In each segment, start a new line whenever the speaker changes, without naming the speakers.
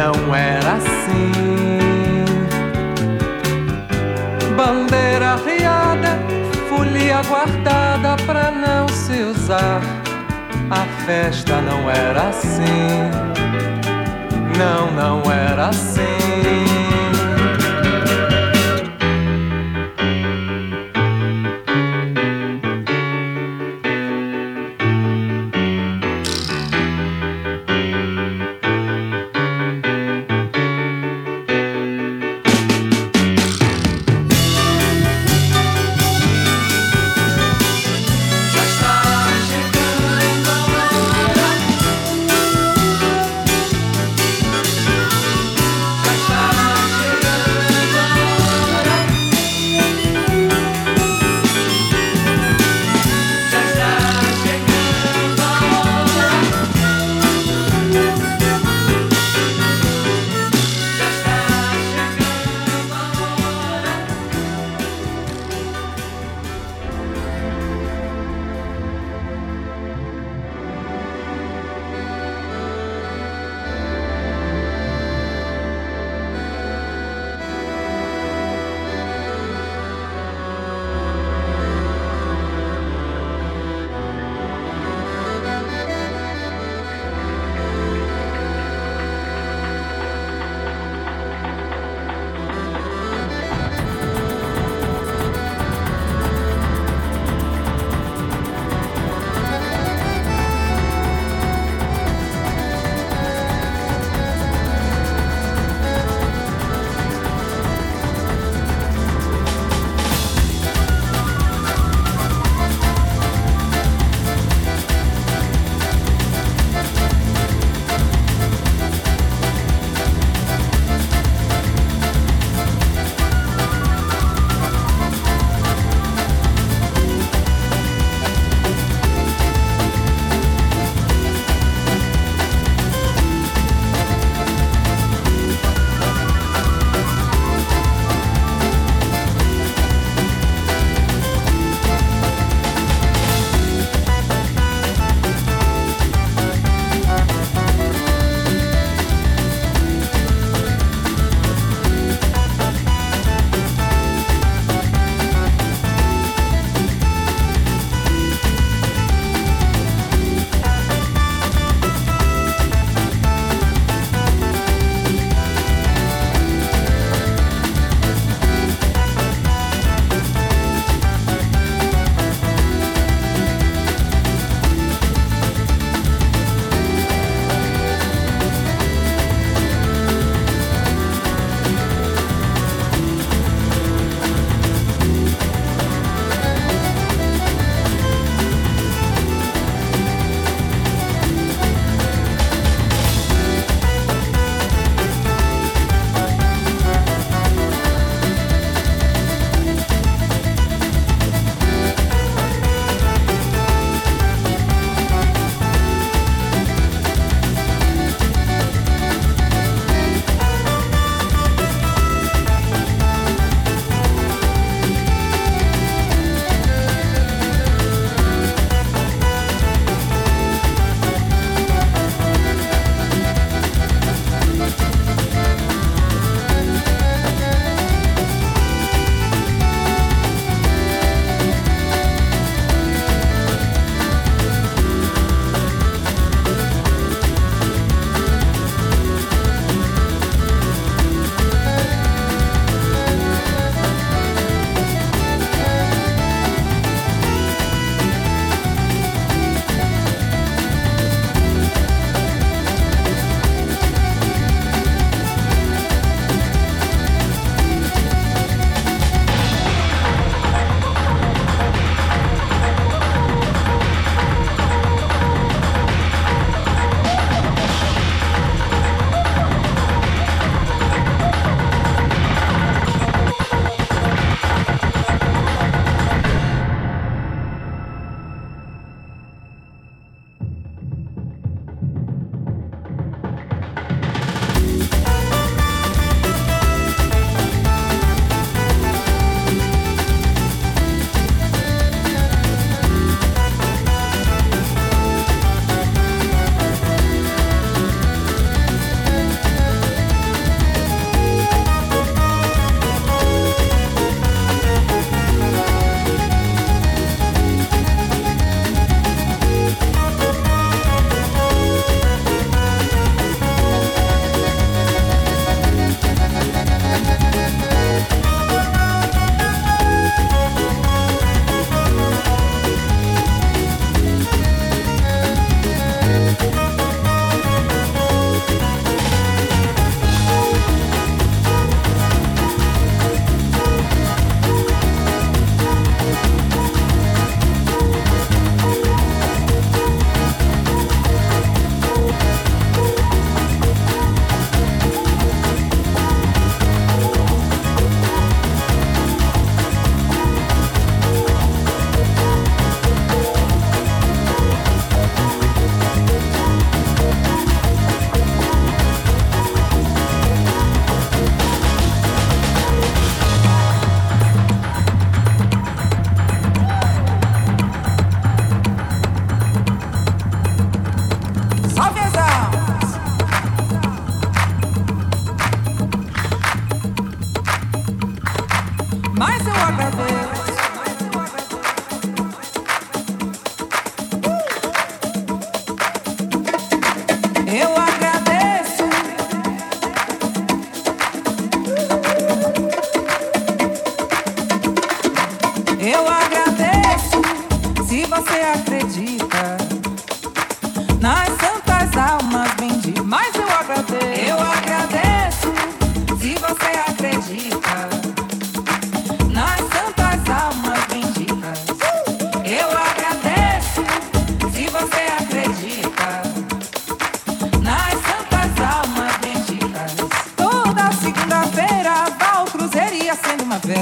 não era assim. Bandeira riada, folia guardada pra não se usar. A festa não era assim. Não, não era assim.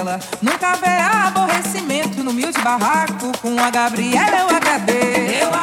janela. Nunca haverá aborrecimento no humilde barraco. Com a Gabriela eu agradeço. Eu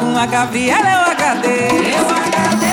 com a Gabi, ela é o HD. Eu HD.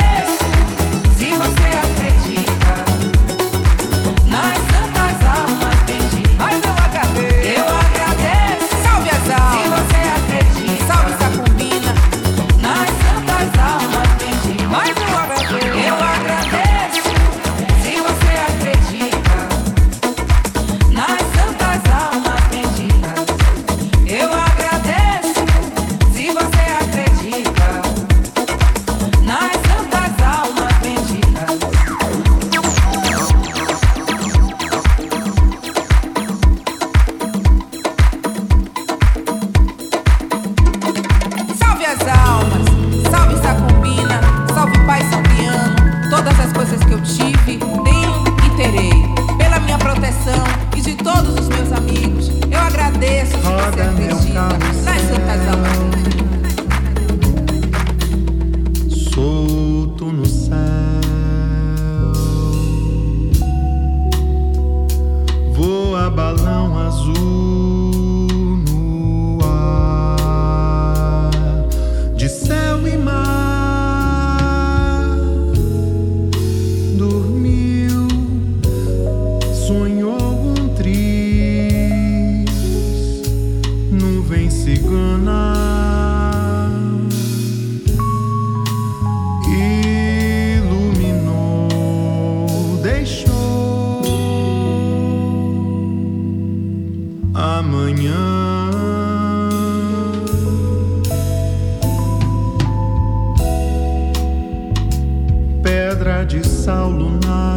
de Saulo na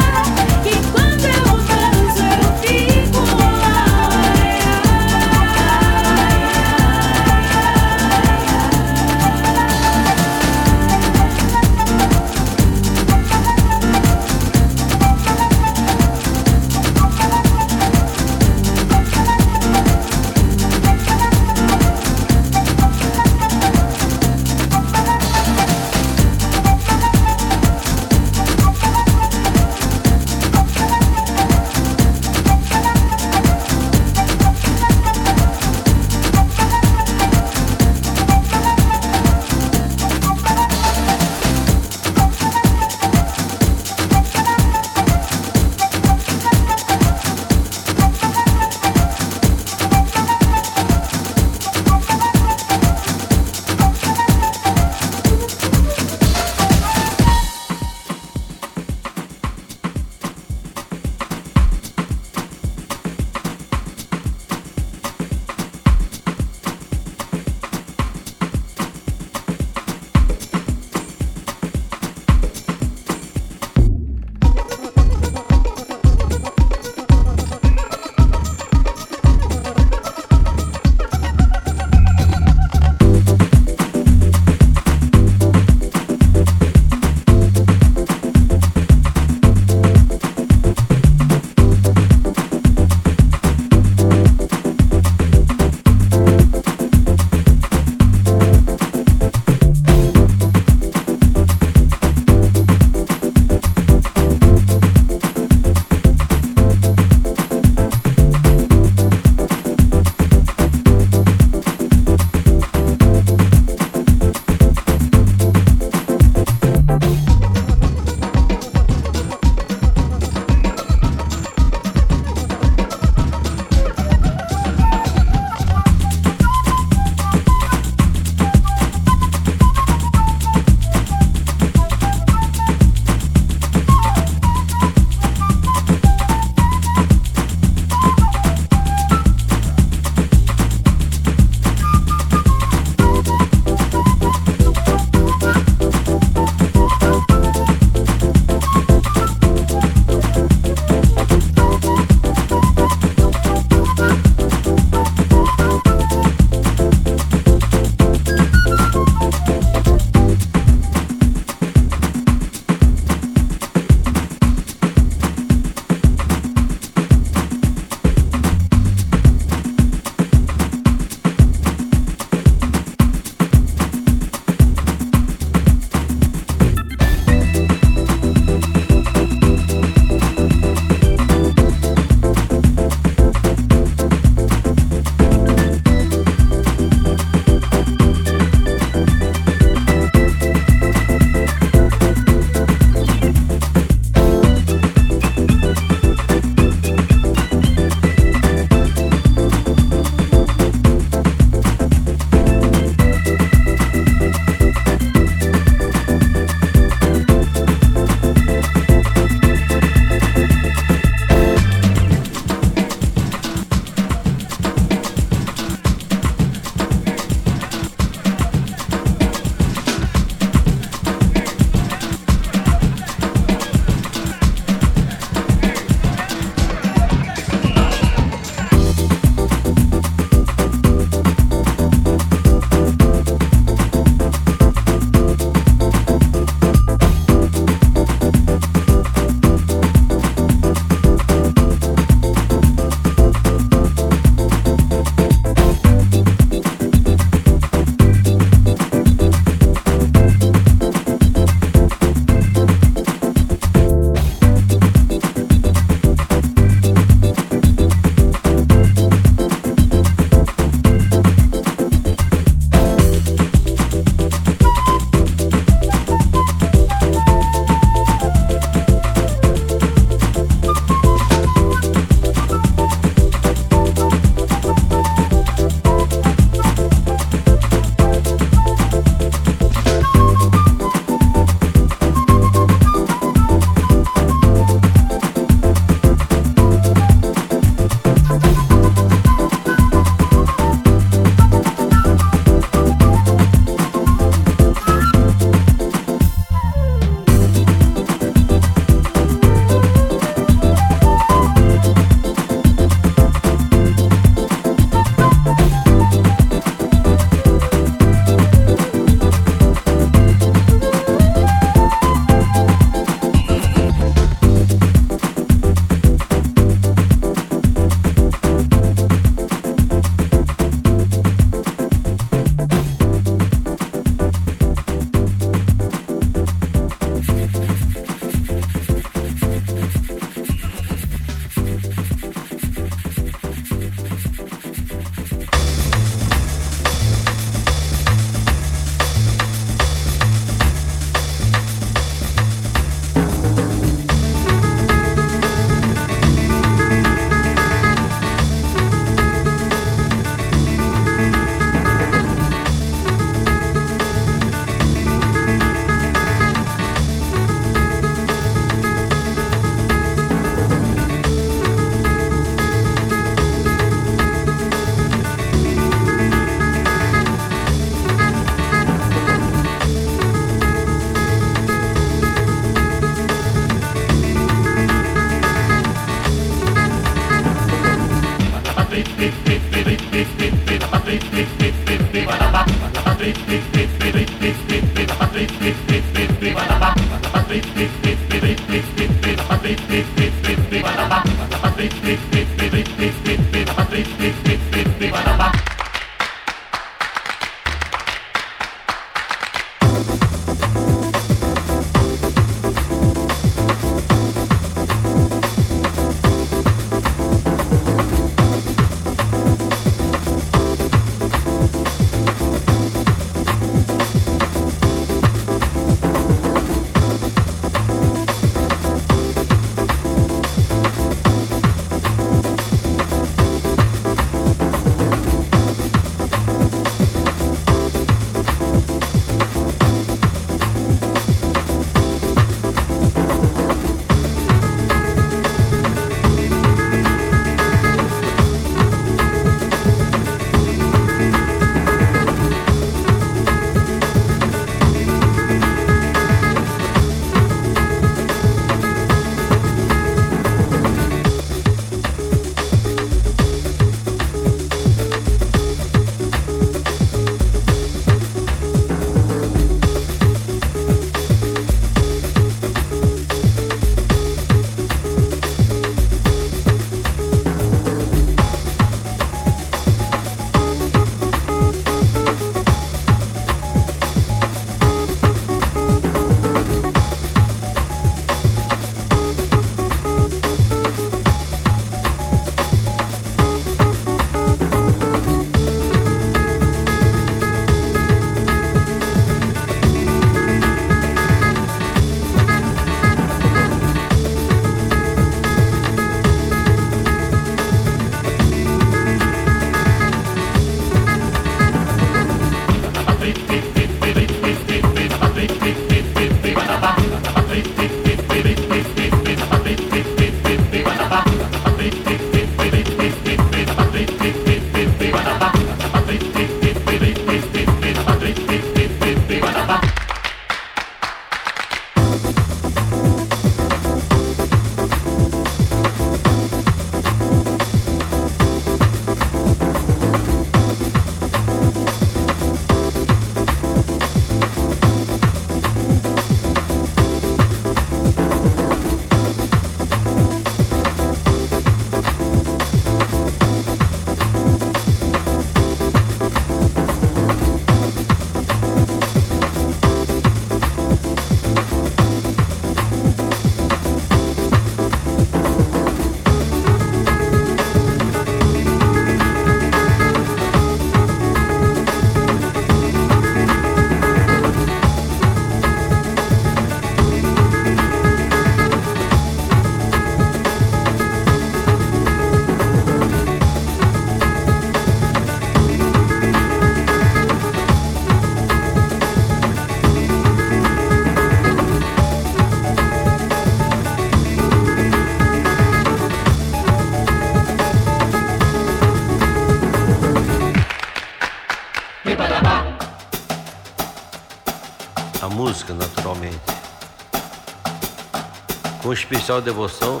com especial devoção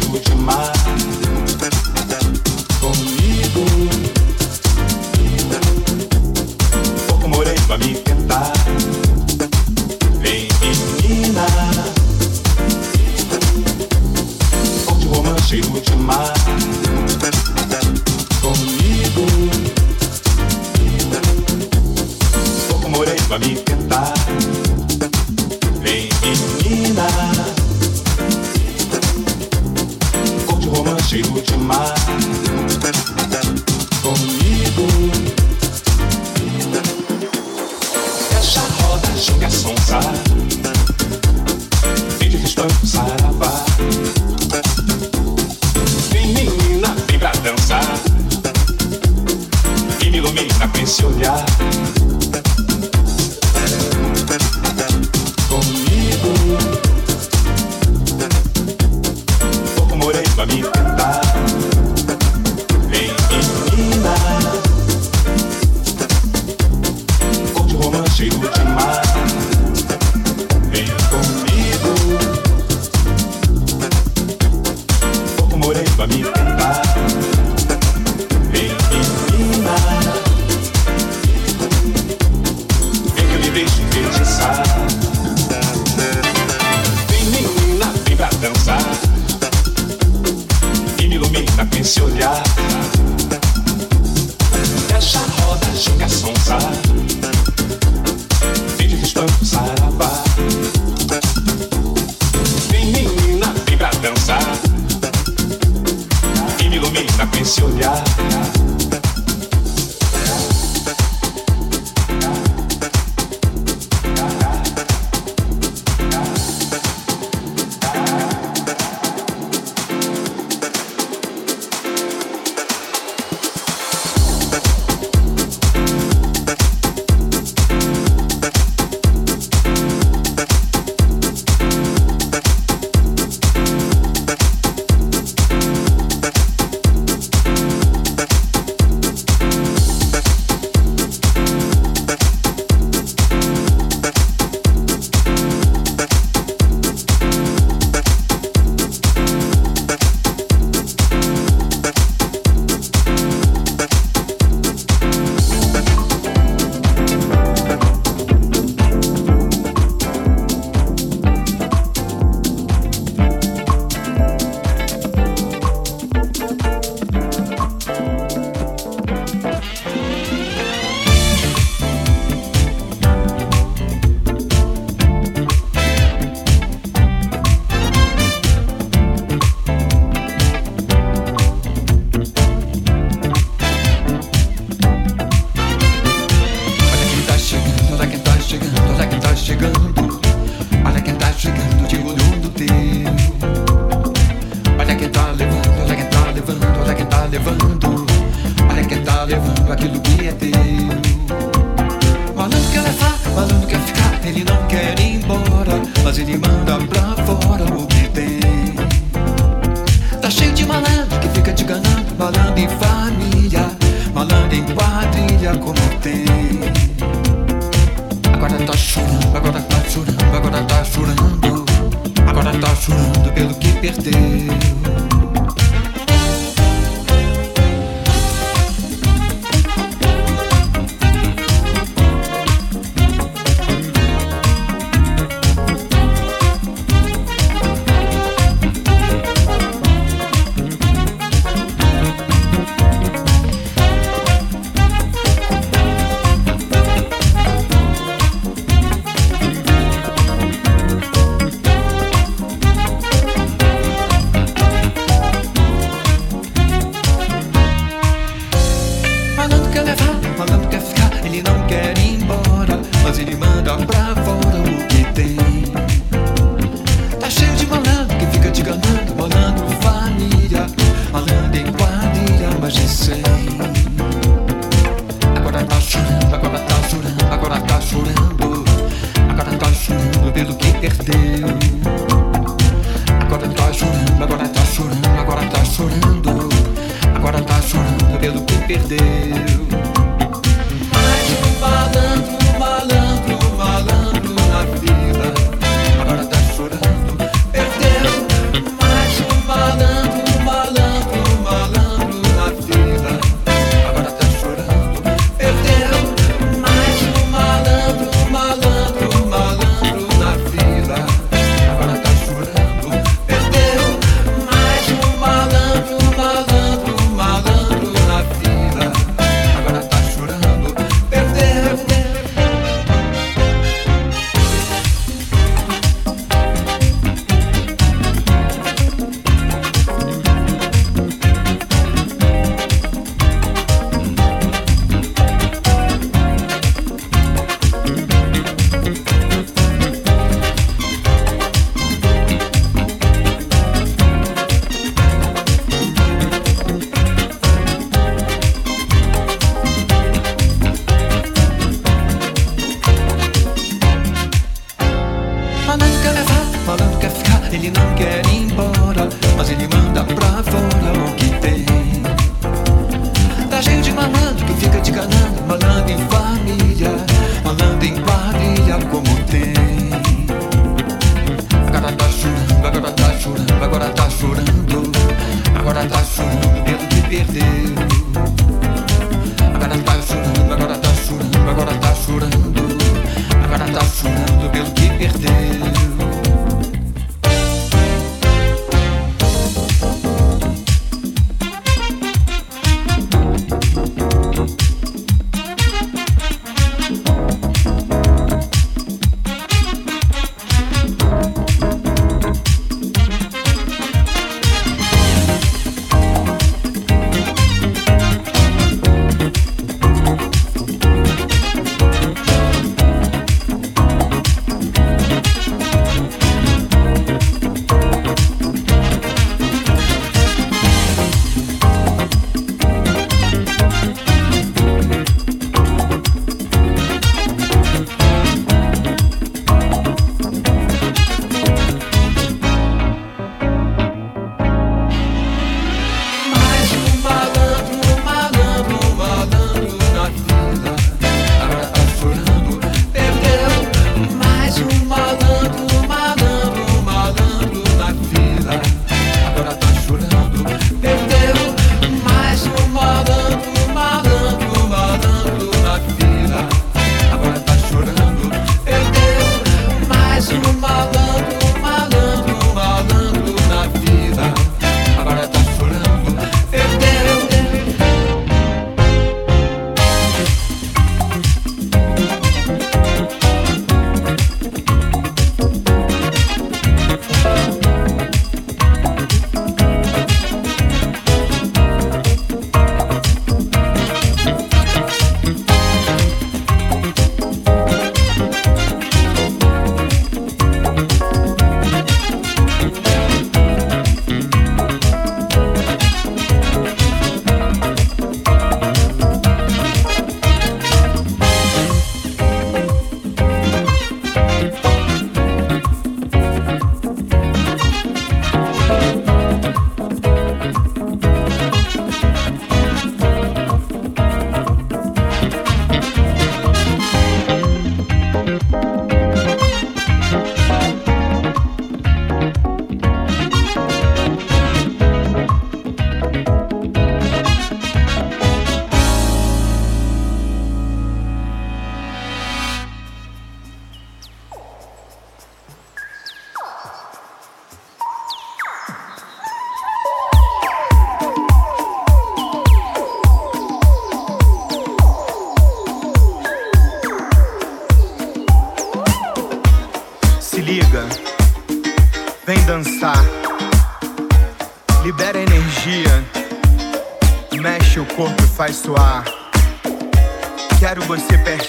viu demais. esse olhar.
falando e falando.